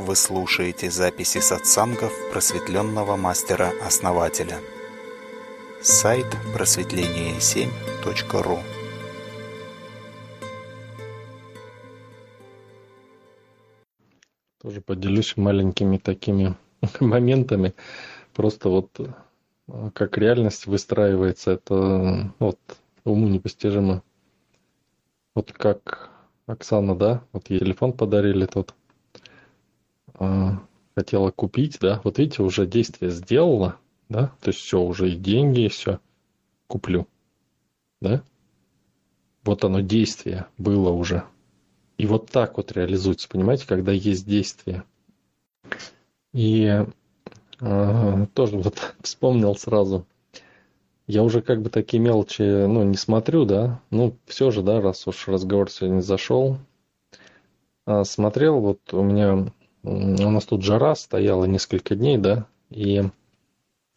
Вы слушаете записи сатсангов просветленного мастера-основателя. Сайт просветление7.ру Тоже поделюсь маленькими такими моментами. Просто вот э, как реальность выстраивается, это вот уму непостижимо. Вот как Оксана, да, вот ей телефон подарили тот. А, хотела купить, да, вот видите, уже действие сделала, да, то есть все, уже и деньги, и все, куплю, да. Вот оно действие было уже. И вот так вот реализуется, понимаете, когда есть действие. И э, тоже вот вспомнил сразу, я уже как бы такие мелочи, ну, не смотрю, да. Ну, все же, да, раз уж разговор сегодня зашел. А, смотрел, вот у меня, у нас тут жара стояла несколько дней, да, и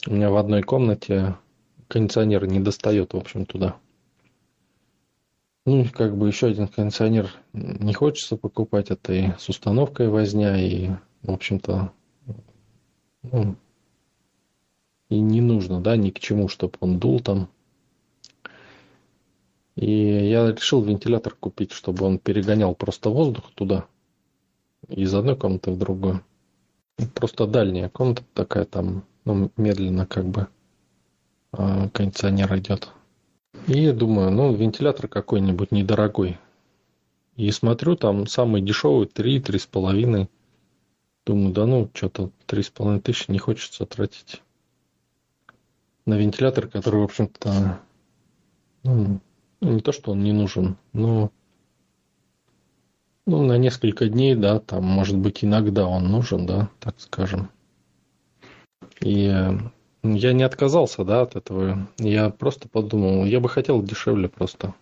у меня в одной комнате кондиционер не достает, в общем, туда. Ну, как бы еще один кондиционер не хочется покупать, это и с установкой возня, и, в общем-то, ну, и не нужно, да, ни к чему, чтобы он дул там. И я решил вентилятор купить, чтобы он перегонял просто воздух туда, из одной комнаты в другую. Просто дальняя комната такая там, ну, медленно как бы а, кондиционер идет. И думаю, ну, вентилятор какой-нибудь недорогой. И смотрю, там самый дешевый 3-3,5. Думаю, да ну, что-то 3,5 тысячи не хочется тратить на вентилятор, который, в общем-то, ну, не то, что он не нужен, но ну, на несколько дней, да, там, может быть, иногда он нужен, да, так скажем. И я не отказался, да, от этого. Я просто подумал, я бы хотел дешевле просто.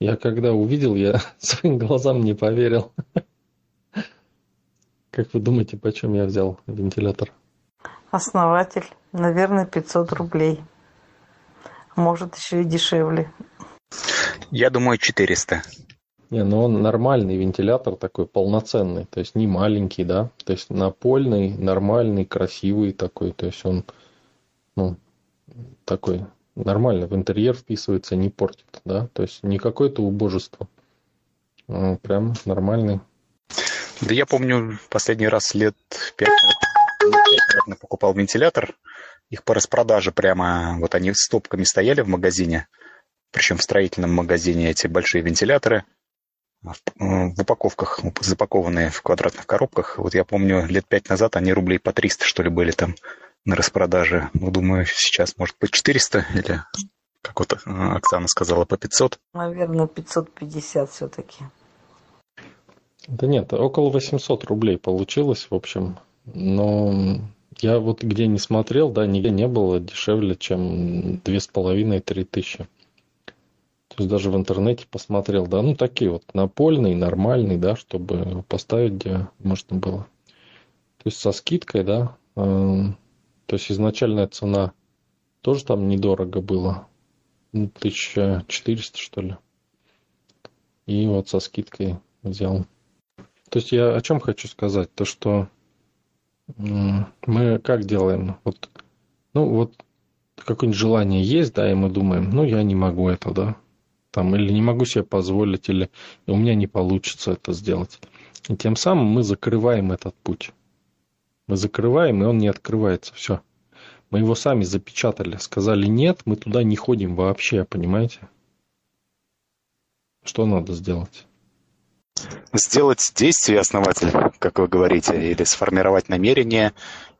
Я когда увидел, я своим глазам не поверил. Как вы думаете, почем я взял вентилятор? Основатель, наверное, 500 рублей. Может, еще и дешевле. Я думаю, 400. Не, ну он нормальный вентилятор такой, полноценный. То есть не маленький, да. То есть напольный, нормальный, красивый такой. То есть он, ну, такой нормально в интерьер вписывается, не портит, да. То есть не какое-то убожество. А прям нормальный. Да я помню последний раз лет пять наверное, покупал вентилятор. Их по распродаже прямо, вот они стопками стояли в магазине. Причем в строительном магазине эти большие вентиляторы в упаковках, запакованные в квадратных коробках. Вот я помню, лет пять назад они рублей по 300, что ли, были там на распродаже. Ну, думаю, сейчас, может быть, 400 или, как вот э, Оксана сказала, по 500. Наверное, 550 все-таки. Да нет, около 800 рублей получилось, в общем. Но я вот где не смотрел, да, нигде не было дешевле, чем две с половиной-три тысячи. То есть даже в интернете посмотрел, да, ну такие вот напольный, нормальный, да, чтобы поставить где можно было. То есть со скидкой, да, э, то есть изначальная цена тоже там недорого было, ну, 1400 что ли. И вот со скидкой взял. То есть я о чем хочу сказать? То, что мы как делаем? Вот, ну, вот какое-нибудь желание есть, да, и мы думаем, ну, я не могу это, да, там, или не могу себе позволить, или у меня не получится это сделать. И тем самым мы закрываем этот путь. Мы закрываем, и он не открывается. Все. Мы его сами запечатали. Сказали нет, мы туда не ходим вообще, понимаете? Что надо сделать? сделать действие основатель, как вы говорите, или сформировать намерение.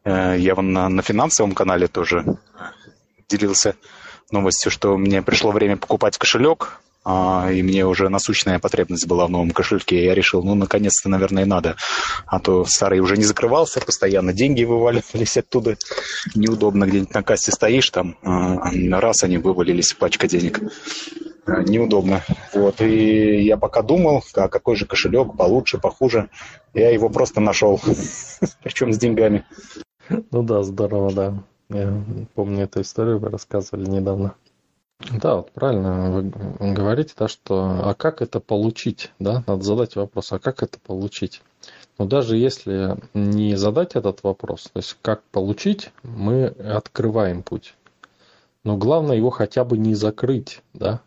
Э, я вон на, на финансовом канале тоже делился новостью, что мне пришло время покупать кошелек, а, и мне уже насущная потребность была в новом кошельке. Я решил, ну, наконец-то, наверное, надо. А то старый уже не закрывался, постоянно деньги вываливались оттуда. Неудобно, где-нибудь на кассе стоишь, там а, раз они вывалились, пачка денег. А, неудобно. Вот. И я пока думал, какой же кошелек получше, похуже. Я его просто нашел. Причем с деньгами. Ну да, здорово, да. Я помню эту историю, вы рассказывали недавно. Да, вот правильно вы говорите, да, что а как это получить, да, надо задать вопрос, а как это получить? Но даже если не задать этот вопрос, то есть как получить, мы открываем путь. Но главное его хотя бы не закрыть, да.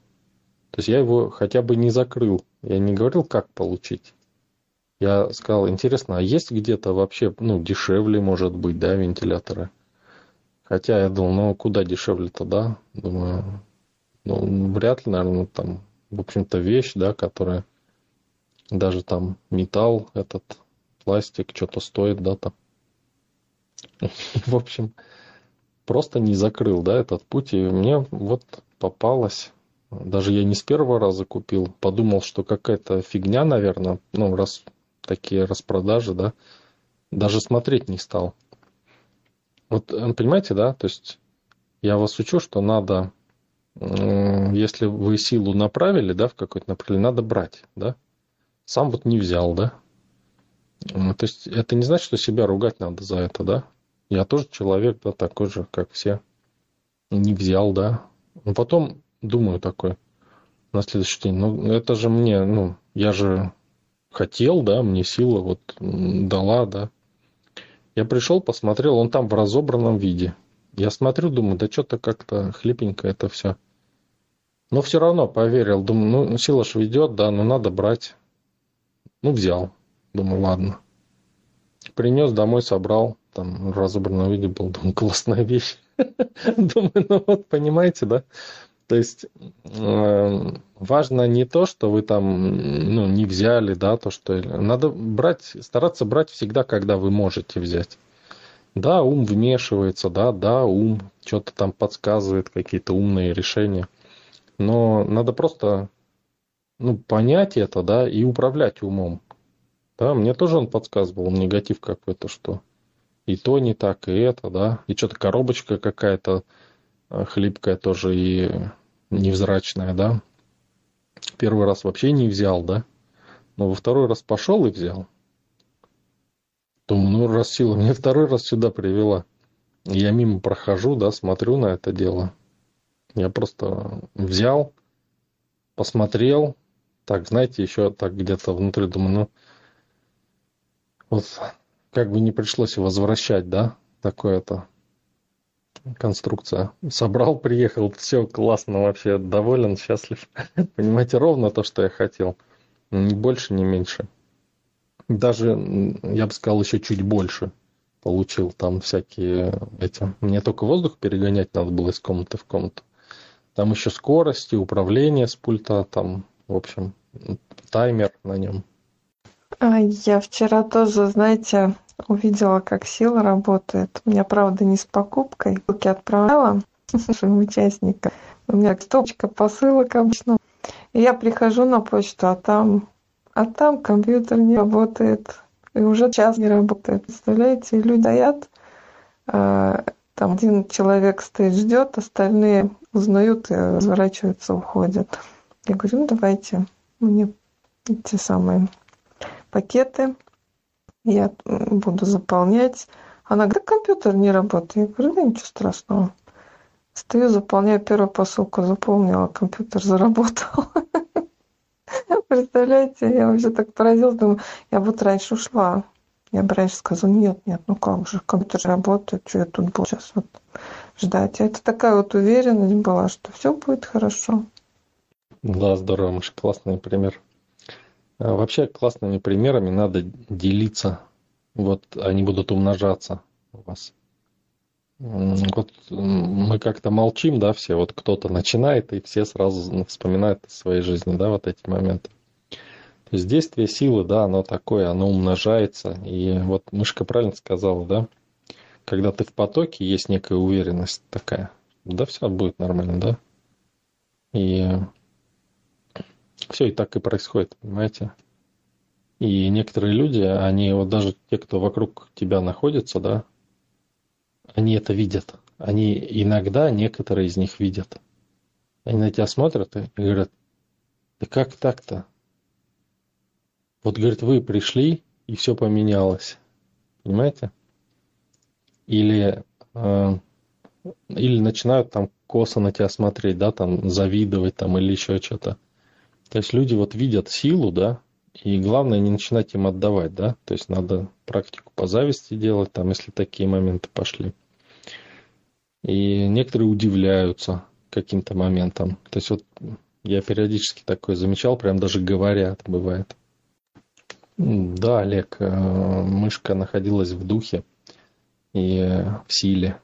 То есть я его хотя бы не закрыл. Я не говорил, как получить. Я сказал, интересно, а есть где-то вообще, ну, дешевле, может быть, да, вентиляторы? Хотя я думал, ну, куда дешевле-то, да? Думаю, ну, вряд ли, наверное, там, в общем-то, вещь, да, которая даже там металл этот, пластик, что-то стоит, да, там. В общем, просто не закрыл, да, этот путь, и мне вот попалось, даже я не с первого раза купил, подумал, что какая-то фигня, наверное, ну, раз такие распродажи, да, даже смотреть не стал. Вот, э, понимаете, да, то есть я вас учу, что надо если вы силу направили, да, в какой-то направление, надо брать, да. Сам вот не взял, да. То есть это не значит, что себя ругать надо за это, да. Я тоже человек, да, такой же, как все. Не взял, да. Но потом думаю такой на следующий день, ну это же мне, ну, я же хотел, да, мне сила вот дала, да. Я пришел, посмотрел, он там в разобранном виде. Я смотрю, думаю, да что-то как-то хлипенько это все. Но все равно поверил. Думаю, ну, сила ж ведет, да, но надо брать. Ну, взял. Думаю, ладно. Принес домой, собрал. Там в разобранном виде был. Думаю, классная вещь. Думаю, ну вот, понимаете, да? То есть э, важно не то, что вы там ну, не взяли, да, то, что... Надо брать, стараться брать всегда, когда вы можете взять. Да, ум вмешивается, да, да, ум что-то там подсказывает, какие-то умные решения. Но надо просто ну, понять это, да, и управлять умом. Да, мне тоже он подсказывал негатив какой-то, что и то не так, и это, да, и что-то коробочка какая-то э, хлипкая тоже и невзрачная, да. Первый раз вообще не взял, да, но во второй раз пошел и взял. Думаю, ну раз сила мне второй раз сюда привела. Я мимо прохожу, да, смотрю на это дело. Я просто взял, посмотрел, так, знаете, еще так где-то внутри думаю, ну, вот как бы не пришлось возвращать, да, такое-то конструкция. Собрал, приехал, все классно, вообще доволен, счастлив. Понимаете, ровно то, что я хотел. Ни больше, ни меньше даже, я бы сказал, еще чуть больше получил там всякие эти. Мне только воздух перегонять надо было из комнаты в комнату. Там еще скорости, управление с пульта, там, в общем, таймер на нем. А я вчера тоже, знаете, увидела, как сила работает. У меня, правда, не с покупкой. Я отправляла своим участникам. У меня стопочка посылок обычно. И я прихожу на почту, а там а там компьютер не работает, и уже час не работает. Представляете, люди стоят, а, там один человек стоит, ждет, остальные узнают и разворачиваются, уходят. Я говорю, ну давайте мне эти самые пакеты, я буду заполнять. Она говорит, да компьютер не работает. Я говорю, да ничего страшного. Стою, заполняю первую посылку, заполнила, компьютер заработал. Представляете, я вообще так поразилась, думаю, я вот раньше ушла. Я бы раньше сказала, нет, нет, ну как же, компьютер работает, что я тут буду сейчас вот ждать. А это такая вот уверенность была, что все будет хорошо. Да, здорово, Маша, классный пример. А вообще классными примерами надо делиться. Вот они будут умножаться у вас. Вот мы как-то молчим, да, все. Вот кто-то начинает, и все сразу вспоминают о своей жизни, да, вот эти моменты. То есть действие силы, да, оно такое, оно умножается. И вот Мышка правильно сказала, да, когда ты в потоке, есть некая уверенность такая. Да, все будет нормально, да. И все и так и происходит, понимаете. И некоторые люди, они вот даже те, кто вокруг тебя находится, да, они это видят. Они иногда, некоторые из них видят. Они на тебя смотрят и говорят, да как так-то? Вот, говорит, вы пришли, и все поменялось. Понимаете? Или э, или начинают там косо на тебя смотреть, да, там завидовать там или еще что-то. То есть люди вот видят силу, да, и главное не начинать им отдавать, да, то есть надо практику по зависти делать, там, если такие моменты пошли. И некоторые удивляются каким-то моментам. То есть вот я периодически такое замечал, прям даже говорят, бывает. Да, Олег, э, мышка находилась в духе и в силе.